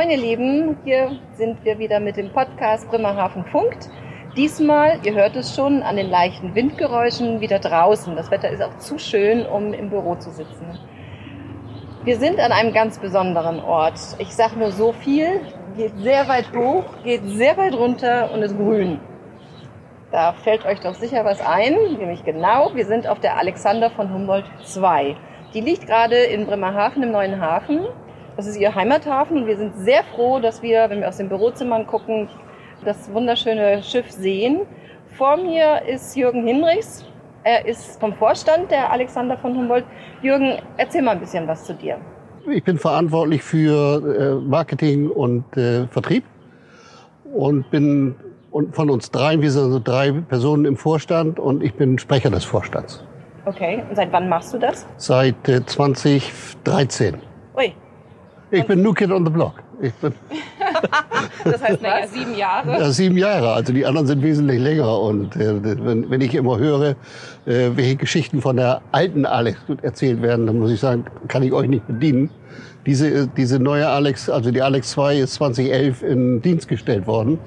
Moin ihr Lieben, hier sind wir wieder mit dem Podcast Bremerhaven funkt. Diesmal, ihr hört es schon, an den leichten Windgeräuschen wieder draußen. Das Wetter ist auch zu schön, um im Büro zu sitzen. Wir sind an einem ganz besonderen Ort. Ich sage nur so viel, geht sehr weit hoch, geht sehr weit runter und ist grün. Da fällt euch doch sicher was ein, nämlich genau, wir sind auf der Alexander von Humboldt 2. Die liegt gerade in Bremerhaven im neuen Hafen. Das ist ihr Heimathafen und wir sind sehr froh, dass wir, wenn wir aus den Bürozimmern gucken, das wunderschöne Schiff sehen. Vor mir ist Jürgen Hinrichs. Er ist vom Vorstand der Alexander von Humboldt. Jürgen, erzähl mal ein bisschen was zu dir. Ich bin verantwortlich für äh, Marketing und äh, Vertrieb und bin von uns dreien, wir sind also drei Personen im Vorstand und ich bin Sprecher des Vorstands. Okay, und seit wann machst du das? Seit äh, 2013. Ui. Ich bin New Kid on the Block. Ich bin das heißt, naja, sieben Jahre. Ja, sieben Jahre. Also die anderen sind wesentlich länger. Und äh, wenn, wenn ich immer höre, äh, welche Geschichten von der alten Alex erzählt werden, dann muss ich sagen, kann ich euch nicht bedienen. Diese, diese neue Alex, also die Alex 2 ist 2011 in Dienst gestellt worden.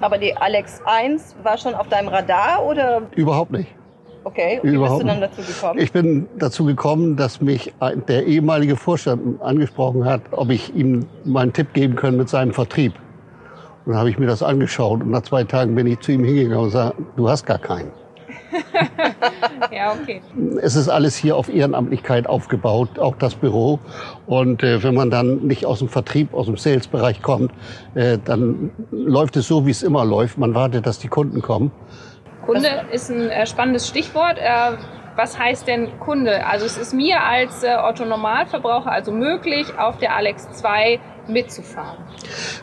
Aber die Alex 1 war schon auf deinem Radar oder? Überhaupt nicht. Okay, und wie bist du dann dazu gekommen? Ich bin dazu gekommen, dass mich der ehemalige Vorstand angesprochen hat, ob ich ihm mal einen Tipp geben kann mit seinem Vertrieb. Und dann habe ich mir das angeschaut und nach zwei Tagen bin ich zu ihm hingegangen und sage, du hast gar keinen. ja, okay. Es ist alles hier auf Ehrenamtlichkeit aufgebaut, auch das Büro. Und äh, wenn man dann nicht aus dem Vertrieb, aus dem Sales-Bereich kommt, äh, dann läuft es so, wie es immer läuft. Man wartet, dass die Kunden kommen. Kunde ist ein äh, spannendes Stichwort. Äh, was heißt denn Kunde? Also es ist mir als äh, Otto Normalverbraucher also möglich, auf der Alex 2 mitzufahren.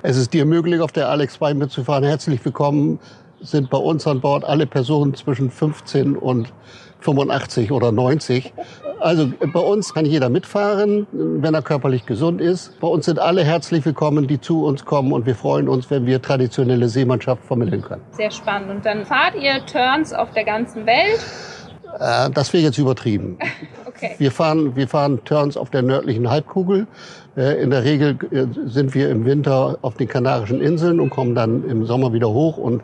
Es ist dir möglich, auf der Alex 2 mitzufahren. Herzlich willkommen sind bei uns an Bord alle Personen zwischen 15 und 85 oder 90. Also bei uns kann jeder mitfahren, wenn er körperlich gesund ist. Bei uns sind alle herzlich willkommen, die zu uns kommen und wir freuen uns, wenn wir traditionelle Seemannschaft vermitteln können. Sehr spannend. Und dann fahrt ihr Turns auf der ganzen Welt? Äh, das wäre jetzt übertrieben. okay. Wir fahren, wir fahren Turns auf der nördlichen Halbkugel. Äh, in der Regel äh, sind wir im Winter auf den Kanarischen Inseln und kommen dann im Sommer wieder hoch und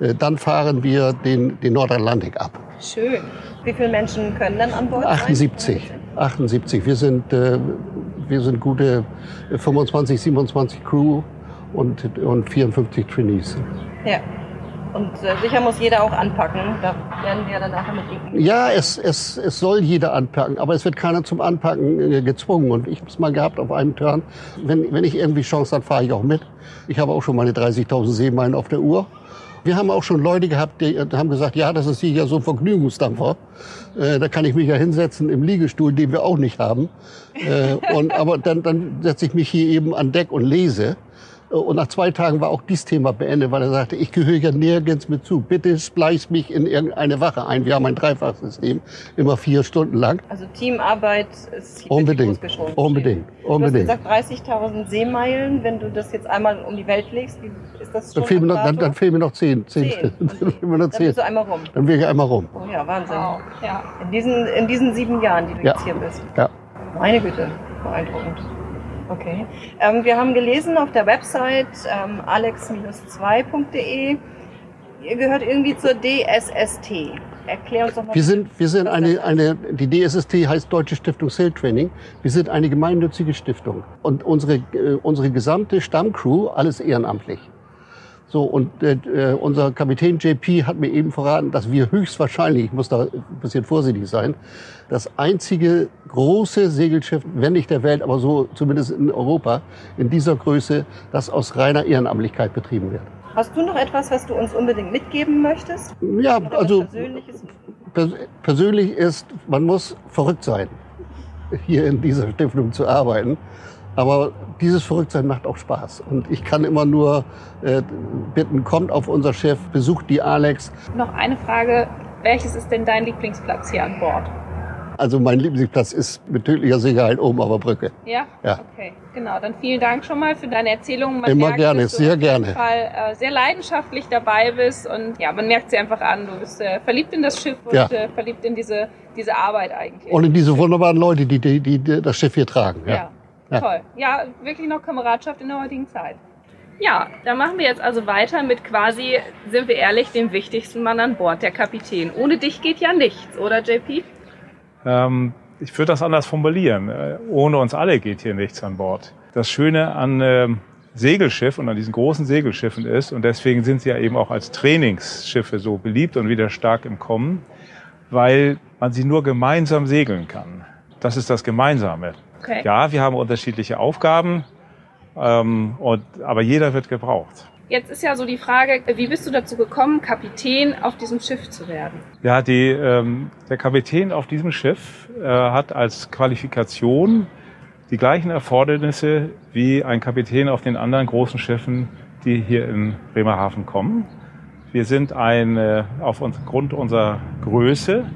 dann fahren wir den, den Nordatlantik ab. Schön. Wie viele Menschen können dann an Bord 78. Sein? 78. Wir sind, wir sind gute 25, 27 Crew und, und 54 Trainees. Ja. Und äh, sicher muss jeder auch anpacken. Da werden wir dann nachher mit Ihnen. Ja, es, es, es soll jeder anpacken, aber es wird keiner zum Anpacken äh, gezwungen. Und ich habe es mal gehabt auf einem Turn. Wenn, wenn ich irgendwie Chance habe, fahre ich auch mit. Ich habe auch schon meine 30.000 Seemeilen auf der Uhr. Wir haben auch schon Leute gehabt, die haben gesagt, ja, das ist hier so ein Vergnügungsdampfer. Äh, da kann ich mich ja hinsetzen im Liegestuhl, den wir auch nicht haben. Äh, und, aber dann, dann setze ich mich hier eben an Deck und lese. Und nach zwei Tagen war auch dieses Thema beendet, weil er sagte, ich gehöre ja nirgends mit zu. Bitte spleiß mich in irgendeine Wache ein. Wir haben ein Dreifachsystem, immer vier Stunden lang. Also Teamarbeit ist hier unbedingt, unbedingt, unbedingt. Du hast gesagt 30.000 Seemeilen. Wenn du das jetzt einmal um die Welt legst, wie ist das schon dann fehlen, mir noch, dann, dann fehlen mir noch zehn. zehn. zehn. dann, dann bist du einmal rum. Dann wäre ich einmal rum. Oh ja, Wahnsinn. Wow. Ja. In, diesen, in diesen sieben Jahren, die du ja. jetzt hier bist. Ja. Meine Güte, beeindruckend. Okay. Ähm, wir haben gelesen auf der Website ähm, alex-2.de, ihr gehört irgendwie zur DSST. Erklär uns doch mal. Wir sind, wir sind eine, eine, die DSST heißt Deutsche Stiftung Sail Training. Wir sind eine gemeinnützige Stiftung. Und unsere, äh, unsere gesamte Stammcrew, alles ehrenamtlich. So, und äh, äh unser Kapitän JP hat mir eben verraten, dass wir höchstwahrscheinlich, ich muss da ein bisschen vorsichtig sein, das einzige große Segelschiff, wenn nicht der Welt, aber so zumindest in Europa, in dieser Größe, das aus reiner Ehrenamtlichkeit betrieben wird. Hast du noch etwas, was du uns unbedingt mitgeben möchtest? Ja, also persönlich ist, man muss verrückt sein, hier in dieser Stiftung zu arbeiten. Aber dieses Verrücktsein macht auch Spaß. Und ich kann immer nur äh, bitten, kommt auf unser Schiff, besucht die Alex. Noch eine Frage. Welches ist denn dein Lieblingsplatz hier an Bord? Also mein Lieblingsplatz ist mit tödlicher Sicherheit oben auf der Brücke. Ja? Ja. Okay, genau. Dann vielen Dank schon mal für deine Erzählung. Man Immer merkt, gerne, dass du sehr gerne. Auf jeden Fall äh, sehr leidenschaftlich dabei bist und ja, man merkt sie einfach an. Du bist äh, verliebt in das Schiff und ja. äh, verliebt in diese, diese Arbeit eigentlich. Und in diese wunderbaren Leute, die, die, die das Schiff hier tragen. Ja. ja. Ja. Toll. Ja, wirklich noch Kameradschaft in der heutigen Zeit. Ja, dann machen wir jetzt also weiter mit quasi, sind wir ehrlich, dem wichtigsten Mann an Bord, der Kapitän. Ohne dich geht ja nichts, oder JP? Ähm, ich würde das anders formulieren. Äh, Ohne uns alle geht hier nichts an Bord. Das Schöne an ähm, Segelschiff und an diesen großen Segelschiffen ist, und deswegen sind sie ja eben auch als Trainingsschiffe so beliebt und wieder stark im Kommen, weil man sie nur gemeinsam segeln kann. Das ist das Gemeinsame. Okay. Ja, wir haben unterschiedliche Aufgaben, ähm, und, aber jeder wird gebraucht. Jetzt ist ja so die Frage, wie bist du dazu gekommen, Kapitän auf diesem Schiff zu werden? Ja, die, ähm, der Kapitän auf diesem Schiff äh, hat als Qualifikation die gleichen Erfordernisse wie ein Kapitän auf den anderen großen Schiffen, die hier in Bremerhaven kommen. Wir sind ein, äh, aufgrund unserer Größe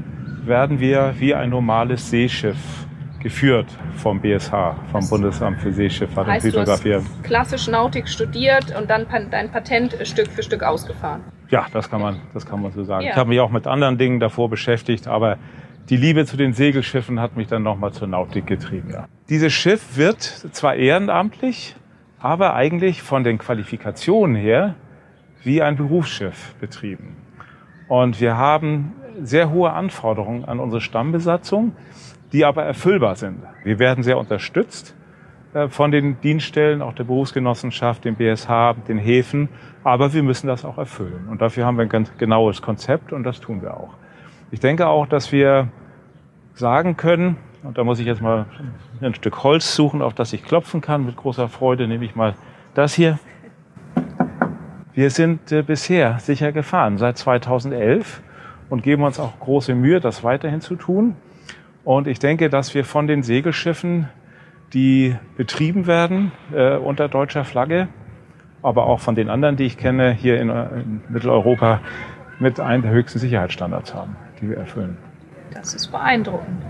werden wir wie ein normales Seeschiff geführt vom BSH, vom Bundesamt für Seeschifffahrt und Heißt, hast Hydrographie. klassisch Nautik studiert und dann dein Patent Stück für Stück ausgefahren. Ja, das kann man, das kann man so sagen. Ja. Ich habe mich auch mit anderen Dingen davor beschäftigt, aber die Liebe zu den Segelschiffen hat mich dann nochmal zur Nautik getrieben. Ja. Dieses Schiff wird zwar ehrenamtlich, aber eigentlich von den Qualifikationen her wie ein Berufsschiff betrieben. Und wir haben sehr hohe Anforderungen an unsere Stammbesatzung, die aber erfüllbar sind. Wir werden sehr unterstützt äh, von den Dienststellen, auch der Berufsgenossenschaft, dem BSH, den Häfen. Aber wir müssen das auch erfüllen. Und dafür haben wir ein ganz genaues Konzept und das tun wir auch. Ich denke auch, dass wir sagen können, und da muss ich jetzt mal ein Stück Holz suchen, auf das ich klopfen kann. Mit großer Freude nehme ich mal das hier. Wir sind äh, bisher sicher gefahren seit 2011 und geben uns auch große Mühe, das weiterhin zu tun. Und ich denke, dass wir von den Segelschiffen, die betrieben werden äh, unter deutscher Flagge, aber auch von den anderen, die ich kenne, hier in, in Mitteleuropa, mit einem der höchsten Sicherheitsstandards haben, die wir erfüllen. Das ist beeindruckend.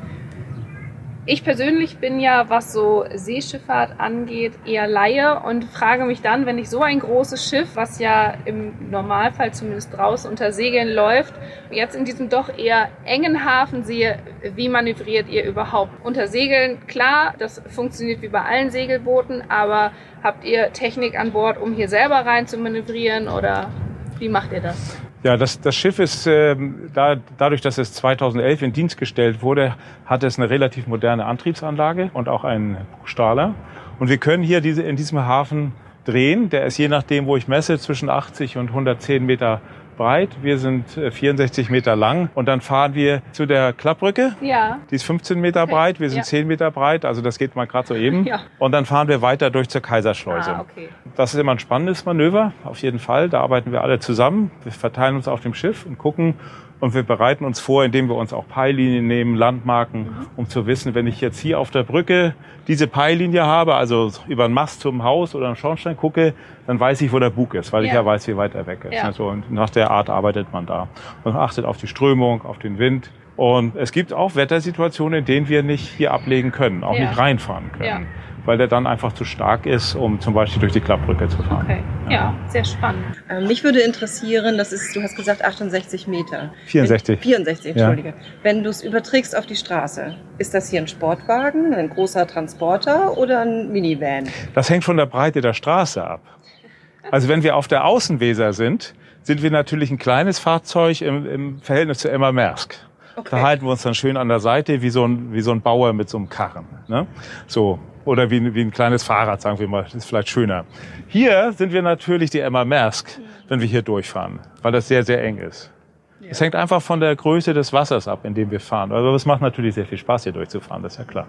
Ich persönlich bin ja, was so Seeschifffahrt angeht, eher Laie und frage mich dann, wenn ich so ein großes Schiff, was ja im Normalfall zumindest draußen unter Segeln läuft, jetzt in diesem doch eher engen Hafen sehe, wie manövriert ihr überhaupt unter Segeln? Klar, das funktioniert wie bei allen Segelbooten, aber habt ihr Technik an Bord, um hier selber rein zu manövrieren oder wie macht ihr das? Ja, das, das Schiff ist, ähm, da, dadurch, dass es 2011 in Dienst gestellt wurde, hat es eine relativ moderne Antriebsanlage und auch einen Strahler. Und wir können hier diese, in diesem Hafen drehen. Der ist je nachdem, wo ich messe, zwischen 80 und 110 Meter breit. Wir sind äh, 64 Meter lang. Und dann fahren wir zu der Klappbrücke. Ja, Die ist 15 Meter Okay, breit, wir sind ja. 10 Meter breit, also das geht mal gerade so eben. Ja. Und dann fahren wir weiter durch zur Kaiserschleuse. ah, okay. Das ist immer ein spannendes Manöver, auf jeden Fall. Da arbeiten wir alle zusammen. Wir verteilen uns auf dem Schiff und gucken und wir bereiten uns vor, indem wir uns auch Peillinien nehmen, Landmarken, um zu wissen, wenn ich jetzt hier auf der Brücke diese Peillinie habe, also über einen Mast zum Haus oder einen Schornstein gucke, dann weiß ich, wo der Bug ist, weil ich Ja. ja weiß, wie weit er weg ist. Ja. Also, und nach der Art arbeitet man da. Man achtet auf die Strömung, auf den Wind. Und es gibt auch Wettersituationen, in denen wir nicht hier ablegen können, auch Ja. nicht reinfahren können, Ja. Weil der dann einfach zu stark ist, um zum Beispiel durch die Klappbrücke zu fahren. Okay, ja, sehr spannend. Äh, Mich würde interessieren, das ist, du hast gesagt 68 Meter. 64. Wenn, 64, Ja. Entschuldige. Wenn du es überträgst auf die Straße, ist das hier ein Sportwagen, ein großer Transporter oder ein Minivan? Das hängt von der Breite der Straße ab. Also wenn wir auf der Außenweser sind, sind wir natürlich ein kleines Fahrzeug im, im Verhältnis zu Emma Maersk. Okay. Da halten wir uns dann schön an der Seite wie so ein, wie so ein Bauer mit so einem Karren. Ne? So. Oder wie, ein- wie ein kleines Fahrrad, sagen wir mal. Das ist vielleicht schöner. Hier sind wir natürlich die Emma Maersk, wenn wir hier durchfahren, weil das sehr, sehr eng ist. Es hängt einfach von der Größe des Wassers ab, in dem wir fahren. Also es macht natürlich sehr viel Spaß, hier durchzufahren, das ist ja klar.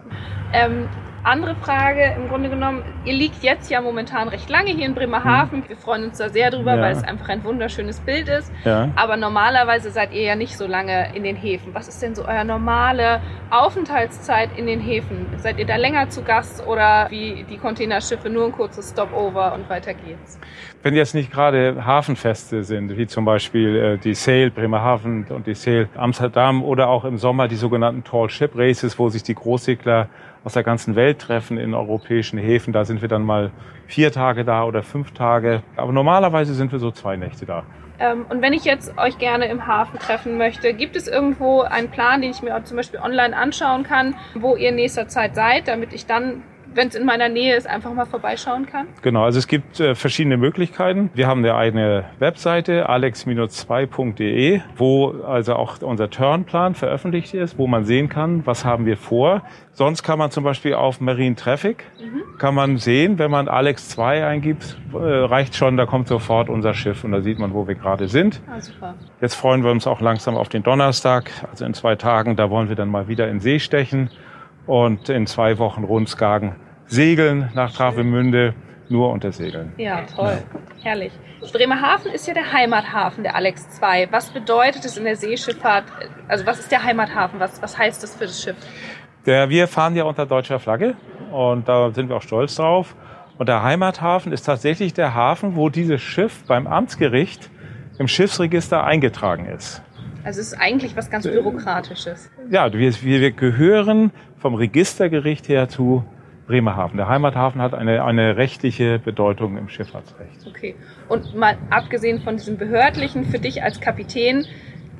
Ähm, andere Frage, im Grunde genommen, ihr liegt jetzt ja momentan recht lange hier in Bremerhaven. Wir freuen uns da sehr drüber, Ja. weil es einfach ein wunderschönes Bild ist. Ja. Aber normalerweise seid ihr ja nicht so lange in den Häfen. Was ist denn so euer normale Aufenthaltszeit in den Häfen? Seid ihr da länger zu Gast oder wie die Containerschiffe nur ein kurzes Stopover und weiter geht's? Wenn jetzt nicht gerade Hafenfeste sind, wie zum Beispiel äh, die Sail Bremerhaven und die Sail Amsterdam oder auch im Sommer die sogenannten Tall Ship Races, wo sich die Großsegler aus der ganzen Welt treffen in europäischen Häfen, da sind wir dann mal vier Tage da oder fünf Tage. Aber normalerweise sind wir so zwei Nächte da. Ähm, und wenn ich jetzt euch gerne im Hafen treffen möchte, gibt es irgendwo einen Plan, den ich mir zum Beispiel online anschauen kann, wo ihr in nächster Zeit seid, damit ich dann wenn es in meiner Nähe ist, einfach mal vorbeischauen kann? Genau, also es gibt äh, verschiedene Möglichkeiten. Wir haben eine eigene Webseite, alex-2.de, wo also auch unser Turnplan veröffentlicht ist, wo man sehen kann, was haben wir vor. Sonst kann man zum Beispiel auf Marine Traffic, mhm. kann man sehen, wenn man Alex 2 eingibt, äh, reicht schon, da kommt sofort unser Schiff und da sieht man, wo wir gerade sind. Ah, super. Jetzt freuen wir uns auch langsam auf den Donnerstag, also in zwei Tagen, da wollen wir dann mal wieder in See stechen und in zwei Wochen Rundskagen segeln nach Travemünde, nur unter Segeln. Ja, toll. Ja. Herrlich. Bremerhaven ist ja der Heimathafen der Alex 2. Was bedeutet es in der Seeschifffahrt? Also was ist der Heimathafen? Was, was heißt das für das Schiff? Der, wir fahren ja unter deutscher Flagge und da sind wir auch stolz drauf. Und der Heimathafen ist tatsächlich der Hafen, wo dieses Schiff beim Amtsgericht im Schiffsregister eingetragen ist. Also es ist eigentlich was ganz Bürokratisches. Ja, wir, wir gehören vom Registergericht her zu Bremerhaven. Der Heimathafen hat eine, eine rechtliche Bedeutung im Schifffahrtsrecht. Okay. Und mal abgesehen von diesem behördlichen, für dich als Kapitän,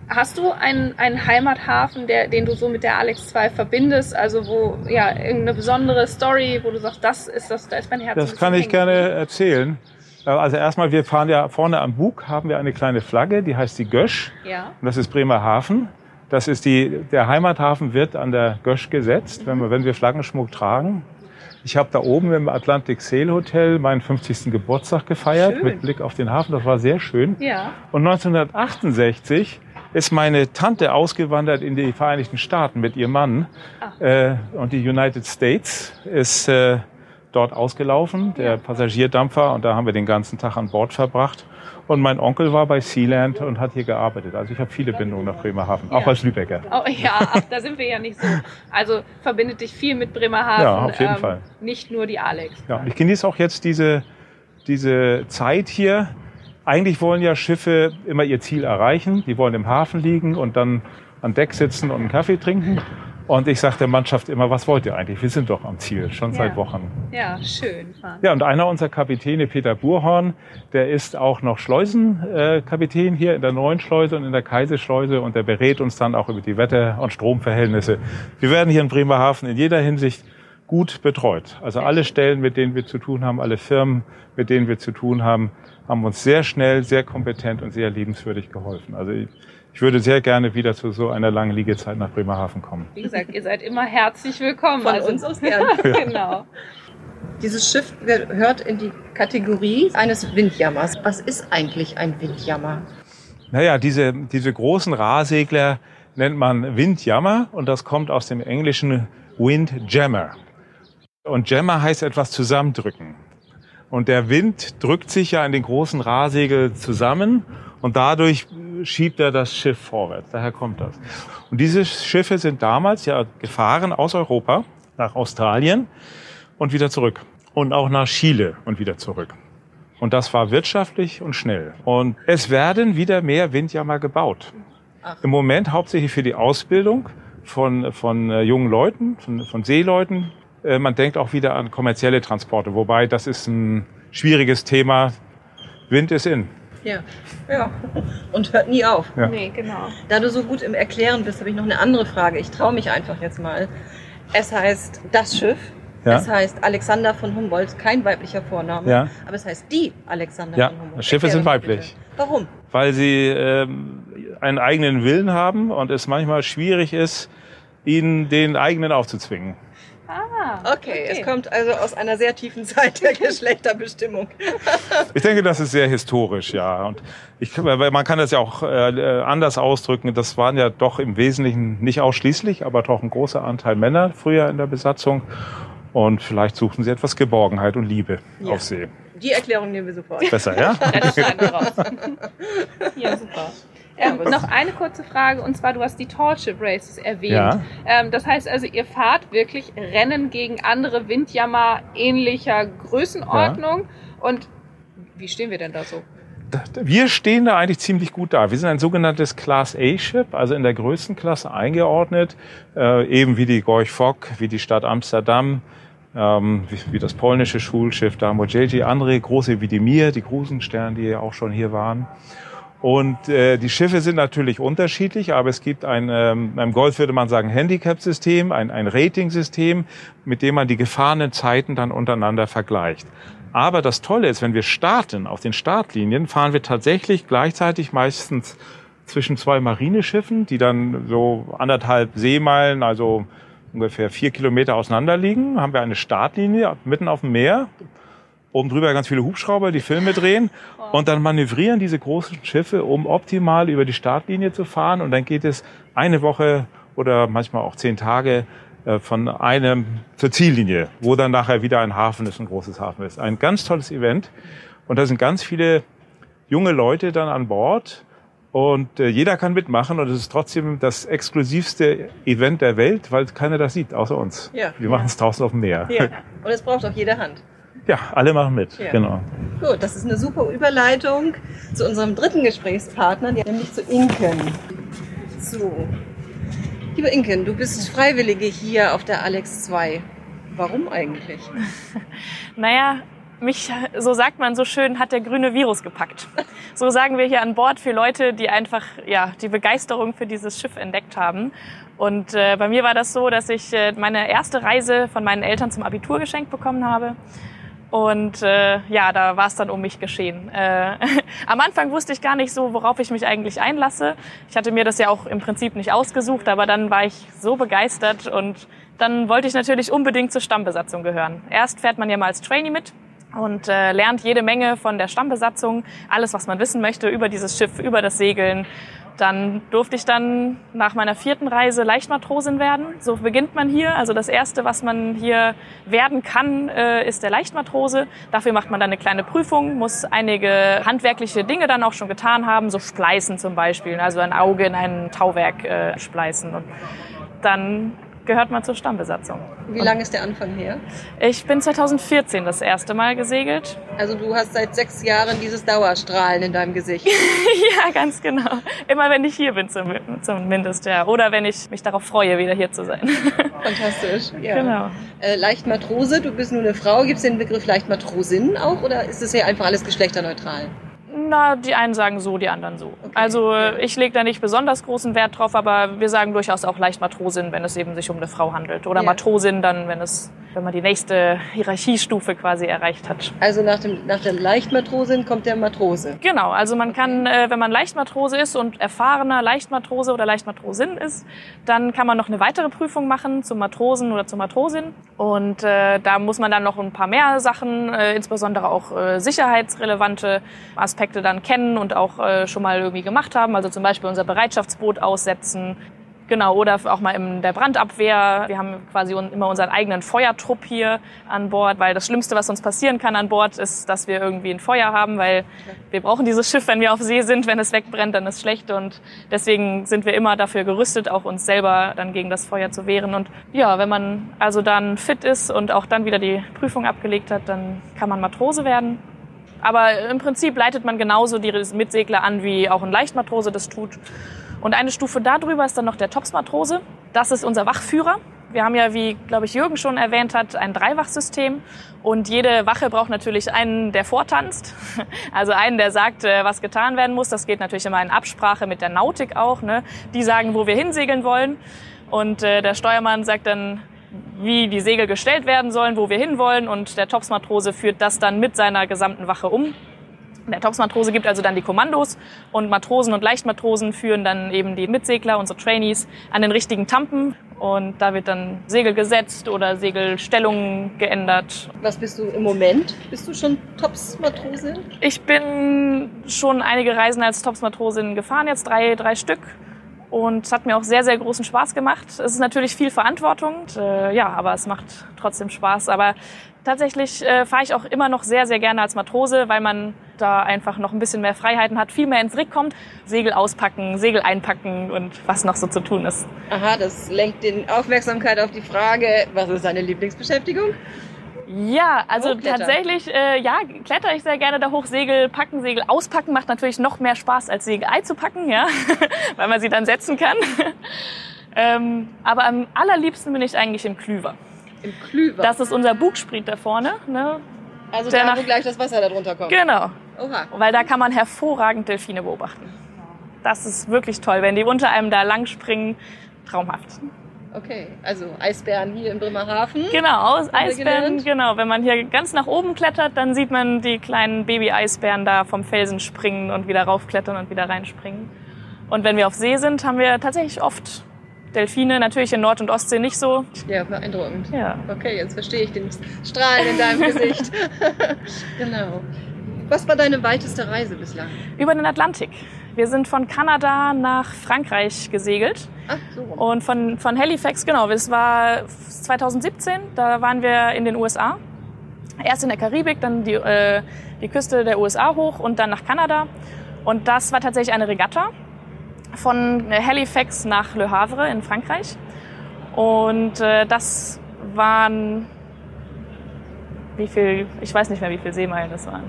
hast du einen, einen Heimathafen, der, den du so mit der Alex 2 verbindest? Also wo, ja, irgendeine besondere Story, wo du sagst, das ist das, da ist mein Herz. Das kann ich gerne erzählen. Äh, also erstmal, wir fahren ja vorne am Bug, haben wir eine kleine Flagge, die heißt die Gösch. Ja. Und das ist Bremerhaven. Das ist die, der Heimathafen wird an der Gösch gesetzt, wenn wir, wenn wir Flaggenschmuck tragen. Ich habe da oben im Atlantic Sail Hotel meinen 50. Geburtstag gefeiert schön. mit Blick auf den Hafen. Das war sehr schön. Ja. Und 1968 ist meine Tante ausgewandert in die Vereinigten Staaten mit ihrem Mann. Ah. Äh, und die United States ist äh, dort ausgelaufen, der Passagierdampfer. Und da haben wir den ganzen Tag an Bord verbracht. Und mein Onkel war bei Sealand und hat hier gearbeitet. Also ich habe viele Bindungen nach Bremerhaven, ja. auch als Lübecker. Oh, ja, ach, da sind wir ja nicht so. Also verbindet dich viel mit Bremerhaven. Ja, auf jeden ähm, Fall. Nicht nur die Alex. Ja, ich genieße auch jetzt diese, diese Zeit hier. Eigentlich wollen ja Schiffe immer ihr Ziel erreichen. Die wollen im Hafen liegen und dann an Deck sitzen und einen Kaffee trinken. Und ich sage der Mannschaft immer, was wollt ihr eigentlich? Wir sind doch am Ziel, schon ja. seit Wochen. Ja, schön. Ja, und einer unserer Kapitäne, Peter Burhorn, der ist auch noch Schleusenkapitän hier in der Neuen Schleuse und in der Kaiserschleuse und der berät uns dann auch über die Wetter- und Stromverhältnisse. Wir werden hier in Bremerhaven in jeder Hinsicht gut betreut. Also alle Stellen, mit denen wir zu tun haben, alle Firmen, mit denen wir zu tun haben, haben uns sehr schnell, sehr kompetent und sehr liebenswürdig geholfen. Also ich würde sehr gerne wieder zu so einer langen Liegezeit nach Bremerhaven kommen. Wie gesagt, ihr seid immer herzlich willkommen. Von also, uns aus gerne. genau. Dieses Schiff gehört in die Kategorie eines Windjammers. Was ist eigentlich ein Windjammer? Naja, diese, diese großen Rahsegler nennt man Windjammer und das kommt aus dem englischen Windjammer. Und Jammer heißt etwas zusammendrücken. Und der Wind drückt sich ja in den großen Rahsegel zusammen und dadurch schiebt er das Schiff vorwärts. Daher kommt das. Und diese Schiffe sind damals ja gefahren aus Europa nach Australien und wieder zurück. Und auch nach Chile und wieder zurück. Und das war wirtschaftlich und schnell. Und es werden wieder mehr Windjammer gebaut. Ach. Im Moment hauptsächlich für die Ausbildung von, von äh, jungen Leuten, von, von Seeleuten. Äh, man denkt auch wieder an kommerzielle Transporte, wobei das ist ein schwieriges Thema. Wind ist in. Ja. ja. Und hört nie auf. Ja. Nee, genau. Da du so gut im Erklären bist, habe ich noch eine andere Frage. Ich traue mich einfach jetzt mal. Es heißt das Schiff. Ja. Es heißt Alexander von Humboldt, kein weiblicher Vorname, ja. aber es heißt die Alexander ja. von Humboldt. Schiffe sind weiblich. Bitte. Warum? Weil sie ähm, einen eigenen Willen haben und es manchmal schwierig ist, ihnen den eigenen aufzuzwingen. Ah, okay. okay. es kommt also aus einer sehr tiefen Zeit der Geschlechterbestimmung. ich denke, das ist sehr historisch, ja. Und ich, man kann das ja auch äh, anders ausdrücken. Das waren ja doch im Wesentlichen nicht ausschließlich, aber doch ein großer Anteil Männer früher in der Besatzung. Und vielleicht suchten sie etwas Geborgenheit und Liebe ja. auf See. Die Erklärung nehmen wir sofort. Besser, ja? ja, super. Ähm, noch eine kurze Frage, und zwar, du hast die Tallship Races erwähnt. Ja. Ähm, das heißt also, ihr fahrt wirklich Rennen gegen andere Windjammer ähnlicher Größenordnung. Ja. Und wie stehen wir denn da so? Wir stehen da eigentlich ziemlich gut da. Wir sind ein sogenanntes Class A-Ship, also in der größten Klasse eingeordnet, äh, eben wie die Gorch Fock, wie die Stadt Amsterdam, ähm, wie, wie, das polnische Schulschiff Damo Jeji, andere große wie die Mir, die Grusenstern, die ja auch schon hier waren. Und äh, die Schiffe sind natürlich unterschiedlich, aber es gibt ein, ähm, beim Golf würde man sagen, Handicap-System, ein, ein Rating-System, mit dem man die gefahrenen Zeiten dann untereinander vergleicht. Aber das Tolle ist, wenn wir starten auf den Startlinien, fahren wir tatsächlich gleichzeitig meistens zwischen zwei Marineschiffen, die dann so anderthalb Seemeilen, also ungefähr vier Kilometer auseinander liegen, haben wir eine Startlinie mitten auf dem Meer oben drüber ganz viele Hubschrauber, die Filme drehen und dann manövrieren diese großen Schiffe, um optimal über die Startlinie zu fahren und dann geht es eine Woche oder manchmal auch zehn Tage äh, von einem zur Ziellinie, wo dann nachher wieder ein Hafen ist, ein großes Hafen ist. Ein ganz tolles Event und da sind ganz viele junge Leute dann an Bord und äh, jeder kann mitmachen und es ist trotzdem das exklusivste Event der Welt, weil keiner das sieht, außer uns. Ja. Wir machen es draußen auf dem Meer. Ja. Und es braucht auch jede Hand. Ja, alle machen mit, ja. genau. Gut, das ist eine super Überleitung zu unserem dritten Gesprächspartner, nämlich zu Inken. So. Liebe Inken, du bist Freiwillige hier auf der Alex 2. Warum eigentlich? naja, mich, so sagt man so schön, hat der grüne Virus gepackt. So sagen wir hier an Bord für Leute, die einfach ja, die Begeisterung für dieses Schiff entdeckt haben. Und äh, bei mir war das so, dass ich äh, meine erste Reise von meinen Eltern zum Abitur geschenkt bekommen habe. Und äh, ja, da war es dann um mich geschehen. Äh, am Anfang wusste ich gar nicht so, worauf ich mich eigentlich einlasse. Ich hatte mir das ja auch im Prinzip nicht ausgesucht, aber dann war ich so begeistert und dann wollte ich natürlich unbedingt zur Stammbesatzung gehören. Erst fährt man ja mal als Trainee mit und äh, lernt jede Menge von der Stammbesatzung, alles, was man wissen möchte über dieses Schiff, über das Segeln dann durfte ich dann nach meiner vierten Reise Leichtmatrosin werden. So beginnt man hier. Also das Erste, was man hier werden kann, äh, ist der Leichtmatrose. Dafür macht man dann eine kleine Prüfung, muss einige handwerkliche Dinge dann auch schon getan haben, so Spleißen zum Beispiel, also ein Auge in ein Tauwerk äh, spleißen. Und dann gehört man zur Stammbesatzung. Wie lange ist der Anfang her? Ich bin 2014 das erste Mal gesegelt. Also du hast seit sechs Jahren dieses Dauerstrahlen in deinem Gesicht. ja, ganz genau. Immer wenn ich hier bin zumindest, ja. Oder wenn ich mich darauf freue, wieder hier zu sein. Fantastisch. Ja. Genau. Äh, Leichtmatrose, du bist nur eine Frau. Gibt es den Begriff Leichtmatrosin auch oder ist es hier einfach alles geschlechterneutral? Na, die einen sagen so, die anderen so. Okay. Also ich lege da nicht besonders großen Wert drauf, aber wir sagen durchaus auch leicht Matrosin, wenn es eben sich um eine Frau handelt. Oder ja. Matrosin dann, wenn es wenn man die nächste Hierarchiestufe quasi erreicht hat. Also nach, dem, nach der Leichtmatrosin kommt der Matrose. Genau, also man kann, äh, wenn man Leichtmatrose ist und erfahrener Leichtmatrose oder Leichtmatrosin ist, dann kann man noch eine weitere Prüfung machen zum Matrosen oder zur Matrosin. Und äh, da muss man dann noch ein paar mehr Sachen, äh, insbesondere auch äh, sicherheitsrelevante Aspekte dann kennen und auch äh, schon mal irgendwie gemacht haben. Also zum Beispiel unser Bereitschaftsboot aussetzen, Genau, oder auch mal in der Brandabwehr. Wir haben quasi immer unseren eigenen Feuertrupp hier an Bord, weil das Schlimmste, was uns passieren kann an Bord, ist, dass wir irgendwie ein Feuer haben, weil wir brauchen dieses Schiff, wenn wir auf See sind. Wenn es wegbrennt, dann ist es schlecht und deswegen sind wir immer dafür gerüstet, auch uns selber dann gegen das Feuer zu wehren. Und ja, wenn man also dann fit ist und auch dann wieder die Prüfung abgelegt hat, dann kann man Matrose werden. Aber im Prinzip leitet man genauso die Mitsegler an, wie auch ein Leichtmatrose das tut. Und eine Stufe darüber ist dann noch der Topsmatrose. Das ist unser Wachführer. Wir haben ja, wie, glaube ich, Jürgen schon erwähnt hat, ein Dreiwachsystem. Und jede Wache braucht natürlich einen, der vortanzt. Also einen, der sagt, äh, was getan werden muss. Das geht natürlich immer in Absprache mit der Nautik auch. Ne? Die sagen, wo wir hinsegeln wollen. Und äh, der Steuermann sagt dann, wie die Segel gestellt werden sollen, wo wir hinwollen. Und der Topsmatrose führt das dann mit seiner gesamten Wache um. Der Topsmatrose gibt also dann die Kommandos und Matrosen und Leichtmatrosen führen dann eben die Mitsegler, unsere Trainees, an den richtigen Tampen und da wird dann Segel gesetzt oder Segelstellungen geändert. Was bist du im Moment? Bist du schon Topsmatrosin? Ich bin schon einige Reisen als Topsmatrosin gefahren, jetzt drei, drei Stück. Und es hat mir auch sehr, sehr großen Spaß gemacht. Es ist natürlich viel Verantwortung, und, äh, ja, aber es macht trotzdem Spaß. Aber tatsächlich äh, fahre ich auch immer noch sehr, sehr gerne als Matrose, weil man da einfach noch ein bisschen mehr Freiheiten hat, viel mehr ins Rick kommt. Segel auspacken, Segel einpacken und was noch so zu tun ist. Aha, das lenkt die Aufmerksamkeit auf die Frage, was ist deine Lieblingsbeschäftigung? Ja, also tatsächlich, äh, ja, kletter ich sehr gerne da hoch. Segel packen, Segel auspacken macht natürlich noch mehr Spaß, als Segel einzupacken, ja, weil man sie dann setzen kann. ähm, aber am allerliebsten bin ich eigentlich im Klüver. Im Klüver? Das ist unser Bugspriet da vorne. Ne? Also der da, nach, wo gleich das Wasser da drunter kommt. Genau. Oha. weil da kann man hervorragend Delfine beobachten. Das ist wirklich toll, wenn die unter einem da lang springen. Traumhaft. Okay, also Eisbären hier in Bremerhaven. Genau, Eisbären, genau. Wenn man hier ganz nach oben klettert, dann sieht man die kleinen Baby-Eisbären da vom Felsen springen und wieder raufklettern und wieder reinspringen. Und wenn wir auf See sind, haben wir tatsächlich oft Delfine, natürlich in Nord- und Ostsee nicht so. Ja, beeindruckend. Ja. Okay, jetzt verstehe ich den Strahlen in deinem Gesicht. genau. Was war deine weiteste Reise bislang? Über den Atlantik. Wir sind von Kanada nach Frankreich gesegelt. Ach, so. Und von, von Halifax, genau, das war 2017, da waren wir in den USA. Erst in der Karibik, dann die, äh, die Küste der USA hoch und dann nach Kanada. Und das war tatsächlich eine Regatta von Halifax nach Le Havre in Frankreich. Und äh, das waren, wie viel, ich weiß nicht mehr, wie viele Seemeilen das waren.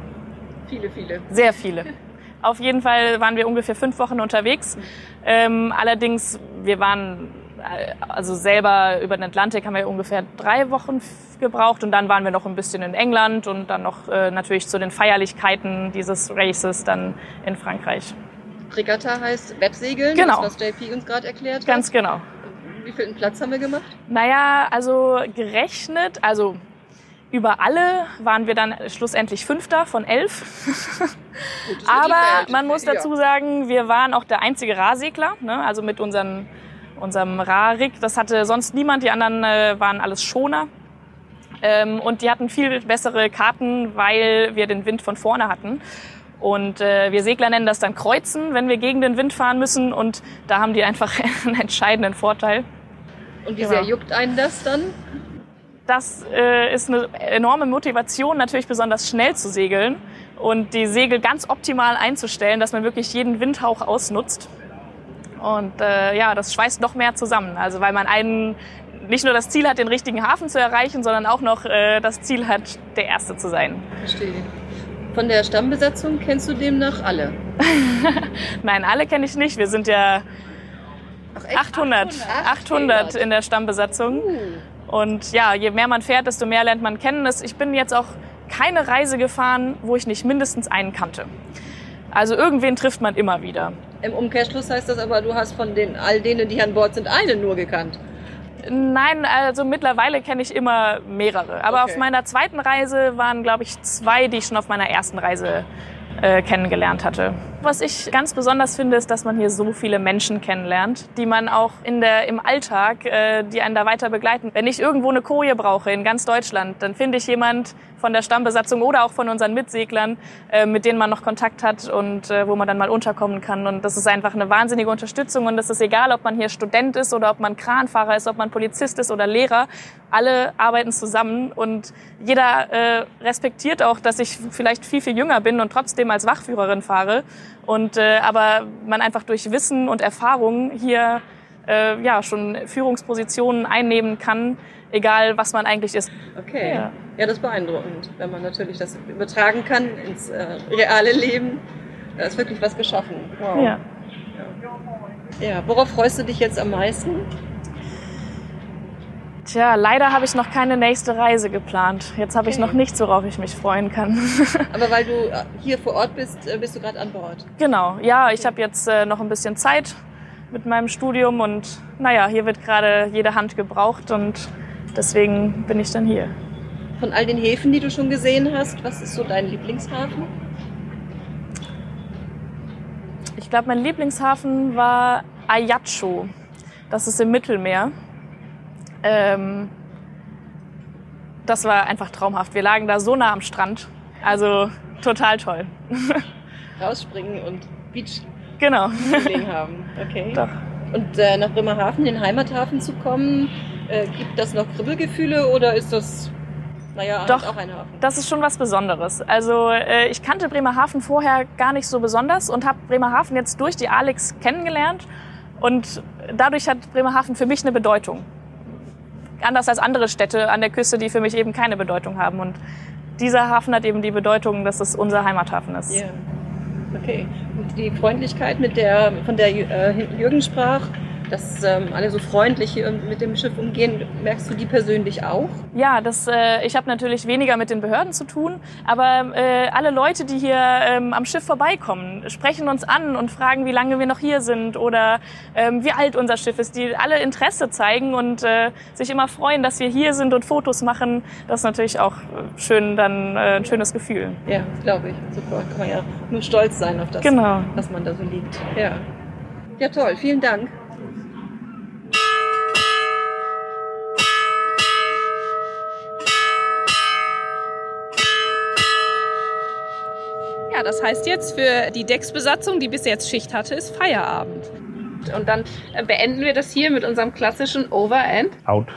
Viele, viele. Sehr viele. Auf jeden Fall waren wir ungefähr fünf Wochen unterwegs. Ähm, allerdings, wir waren äh, also selber über den Atlantik haben wir ungefähr drei Wochen gebraucht und dann waren wir noch ein bisschen in England und dann noch äh, natürlich zu den Feierlichkeiten dieses Races dann in Frankreich. Regatta heißt Wettsegeln, Genau. das, was JP uns gerade erklärt Ganz hat. genau. Wie viel Platz haben wir gemacht? Naja, also gerechnet, also über alle waren wir dann schlussendlich Fünfter von elf. Aber man muss dazu sagen, wir waren auch der einzige Rahsegler, ne? also mit unseren, unserem Rahrig. Das hatte sonst niemand, die anderen äh, waren alles Schoner. Ähm, und die hatten viel bessere Karten, weil wir den Wind von vorne hatten. Und äh, wir Segler nennen das dann Kreuzen, wenn wir gegen den Wind fahren müssen. Und da haben die einfach einen entscheidenden Vorteil. Und wie Genau. sehr juckt einen das dann? Das äh, ist eine enorme Motivation, natürlich besonders schnell zu segeln und die Segel ganz optimal einzustellen, dass man wirklich jeden Windhauch ausnutzt. Und äh, ja, das schweißt noch mehr zusammen. Also weil man einen nicht nur das Ziel hat, den richtigen Hafen zu erreichen, sondern auch noch äh, das Ziel hat, der Erste zu sein. Verstehe. Von der Stammbesatzung kennst du demnach alle? Nein, alle kenne ich nicht. Wir sind ja Ach, echt? 800, 800 in der Stammbesatzung. Uh, Und ja, je mehr man fährt, desto mehr lernt man kennen. Ich bin jetzt auch keine Reise gefahren, wo ich nicht mindestens einen kannte. Also irgendwen trifft man immer wieder. Im Umkehrschluss heißt das aber, du hast von den all denen, die an Bord sind, einen nur gekannt. Nein, also mittlerweile kenne ich immer mehrere. Aber Okay. auf meiner zweiten Reise waren, glaube ich, zwei, die ich schon auf meiner ersten Reise äh, kennengelernt hatte. Was ich ganz besonders finde, ist, dass man hier so viele Menschen kennenlernt, die man auch in der, im Alltag, äh, die einen da weiter begleiten. Wenn ich irgendwo eine Koje brauche in ganz Deutschland, dann finde ich jemand von der Stammbesatzung oder auch von unseren Mitseglern, äh, mit denen man noch Kontakt hat und äh, wo man dann mal unterkommen kann. Und das ist einfach eine wahnsinnige Unterstützung. Und es ist egal, ob man hier Student ist oder ob man Kranfahrer ist, ob man Polizist ist oder Lehrer. Alle arbeiten zusammen und jeder äh, respektiert auch, dass ich vielleicht viel, viel jünger bin und trotzdem als Wachführerin fahre. Und äh, aber man einfach durch Wissen und Erfahrung hier äh, ja schon Führungspositionen einnehmen kann, egal was man eigentlich ist. Okay. Ja. Ja. das ist beeindruckend, wenn man natürlich das übertragen kann ins äh, reale Leben. Da ist wirklich was geschaffen. Wow. Ja. ja. Worauf freust du dich jetzt am meisten? Tja, leider habe ich noch keine nächste Reise geplant. Jetzt habe ich Okay. noch nichts, worauf ich mich freuen kann. Aber weil du äh, hier vor Ort bist, äh, bist du gerade an Bord. genau, ja, ich habe jetzt äh, noch ein bisschen Zeit mit meinem Studium und naja, hier wird gerade jede Hand gebraucht und deswegen bin ich dann hier. Von all den Häfen, die du schon gesehen hast, was ist so dein Lieblingshafen? Ich glaube, mein Lieblingshafen war Ajaccio. Das ist im Mittelmeer. Ähm, das war einfach traumhaft. Wir lagen da so nah am Strand. Also total toll. Rausspringen und Beach Genau. Haben. Okay. Doch. Und äh, nach Bremerhaven, den Heimathafen zu kommen, äh, gibt das noch Kribbelgefühle oder ist das, naja, Doch. auch ein Hafen? Das ist schon was Besonderes. Also äh, ich kannte Bremerhaven vorher gar nicht so besonders und habe Bremerhaven jetzt durch die Alex kennengelernt. Und dadurch hat Bremerhaven für mich eine Bedeutung. Anders als andere Städte an der Küste, die für mich eben keine Bedeutung haben. Und dieser Hafen hat eben die Bedeutung, dass es unser Heimathafen ist. Ja. Okay. Und die Freundlichkeit, mit der, von der äh, Jürgen sprach, dass ähm, alle so freundlich hier mit dem Schiff umgehen. Merkst du die persönlich auch? Ja, das, äh, ich habe natürlich weniger mit den Behörden zu tun, aber äh, alle Leute, die hier ähm, am Schiff vorbeikommen, sprechen uns an und fragen, wie lange wir noch hier sind oder ähm, wie alt unser Schiff ist, die alle Interesse zeigen und äh, sich immer freuen, dass wir hier sind und Fotos machen. Das ist natürlich auch schön, dann äh, ein schönes Gefühl. Ja, glaube ich. Super. Kann man ja nur stolz sein auf das, Genau. was man da so liebt. Ja. Ja, toll. Vielen Dank. Das heißt jetzt für die Decksbesatzung, die bis jetzt Schicht hatte, ist Feierabend. Und dann äh, beenden wir das hier mit unserem klassischen Over and Out.